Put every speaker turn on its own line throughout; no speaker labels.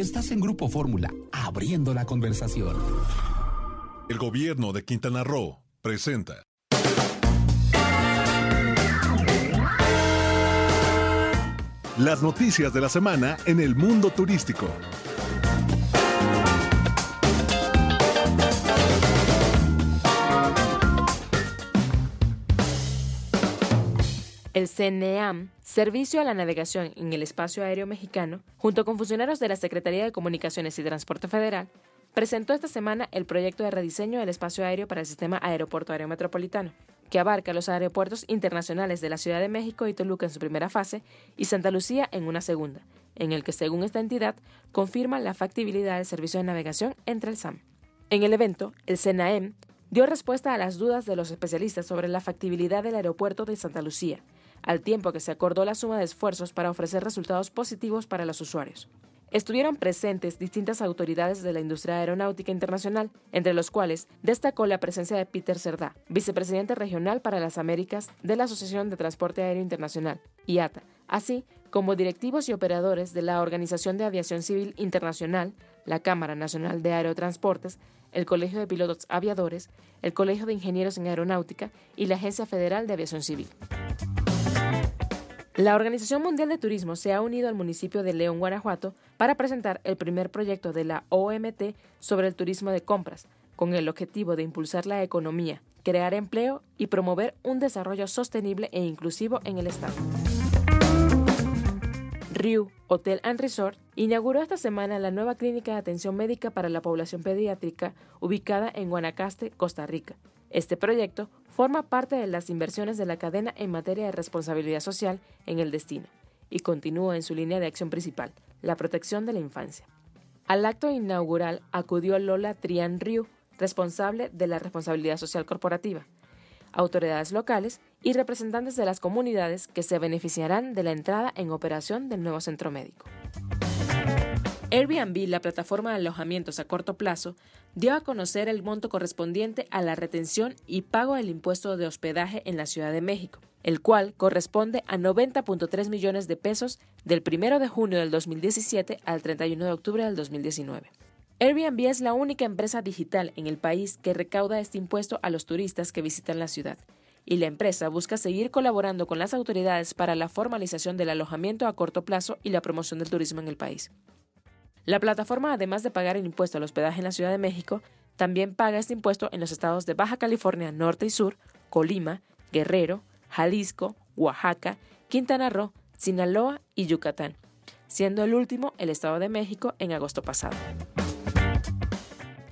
Estás en Grupo Fórmula, abriendo la conversación.
El gobierno de Quintana Roo presenta. Las noticias de la semana en el mundo turístico.
El CNEAM, Servicio a la Navegación en el Espacio Aéreo Mexicano, junto con funcionarios de la Secretaría de Comunicaciones y Transporte Federal, presentó esta semana el proyecto de rediseño del espacio aéreo para el sistema aeropuerto aéreo metropolitano, que abarca los aeropuertos internacionales de la Ciudad de México y Toluca en su primera fase y Santa Lucía en una segunda, en el que, según esta entidad, confirma la factibilidad del servicio de navegación entre el SAM. En el evento, el CNAEM dio respuesta a las dudas de los especialistas sobre la factibilidad del aeropuerto de Santa Lucía, al tiempo que se acordó la suma de esfuerzos para ofrecer resultados positivos para los usuarios. Estuvieron presentes distintas autoridades de la industria aeronáutica internacional, entre los cuales destacó la presencia de Peter Cerdá, vicepresidente regional para las Américas de la Asociación de Transporte Aéreo Internacional, IATA, así como directivos y operadores de la Organización de Aviación Civil Internacional, la Cámara Nacional de Aerotransportes, el Colegio de Pilotos Aviadores, el Colegio de Ingenieros en Aeronáutica y la Agencia Federal de Aviación Civil. La Organización Mundial de Turismo se ha unido al municipio de León, Guanajuato, para presentar el primer proyecto de la OMT sobre el turismo de compras, con el objetivo de impulsar la economía, crear empleo y promover un desarrollo sostenible e inclusivo en el Estado. Riu Hotel and Resort inauguró esta semana la nueva clínica de atención médica para la población pediátrica ubicada en Guanacaste, Costa Rica. Este proyecto forma parte de las inversiones de la cadena en materia de responsabilidad social en el destino y continúa en su línea de acción principal, la protección de la infancia. Al acto inaugural acudió Lola Trian Riu, responsable de la responsabilidad social corporativa, autoridades locales y representantes de las comunidades que se beneficiarán de la entrada en operación del nuevo centro médico. Airbnb, la plataforma de alojamientos a corto plazo, dio a conocer el monto correspondiente a la retención y pago del impuesto de hospedaje en la Ciudad de México, el cual corresponde a 90.3 millones de pesos del 1 de junio del 2017 al 31 de octubre del 2019. Airbnb es la única empresa digital en el país que recauda este impuesto a los turistas que visitan la ciudad, y la empresa busca seguir colaborando con las autoridades para la formalización del alojamiento a corto plazo y la promoción del turismo en el país. La plataforma, además de pagar el impuesto al hospedaje en la Ciudad de México, también paga este impuesto en los estados de Baja California Norte y Sur, Colima, Guerrero, Jalisco, Oaxaca, Quintana Roo, Sinaloa y Yucatán, siendo el último el Estado de México en agosto pasado.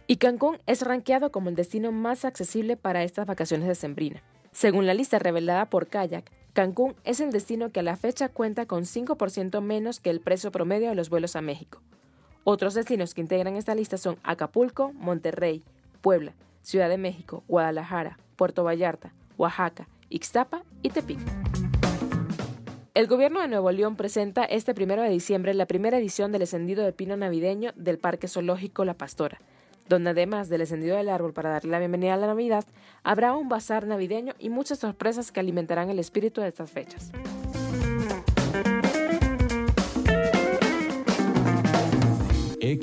Y Cancún es rankeado como el destino más accesible para estas vacaciones de Sembrina. Según la lista revelada por Kayak, Cancún es el destino que a la fecha cuenta con 5% menos que el precio promedio de los vuelos a México, otros destinos que integran esta lista son Acapulco, Monterrey, Puebla, Ciudad de México, Guadalajara, Puerto Vallarta, Oaxaca, Ixtapa y Tepic. El gobierno de Nuevo León presenta este primero de diciembre la primera edición del encendido de pino navideño del Parque Zoológico La Pastora, donde además del encendido del árbol para darle la bienvenida a la Navidad, habrá un bazar navideño y muchas sorpresas que alimentarán el espíritu de estas fechas.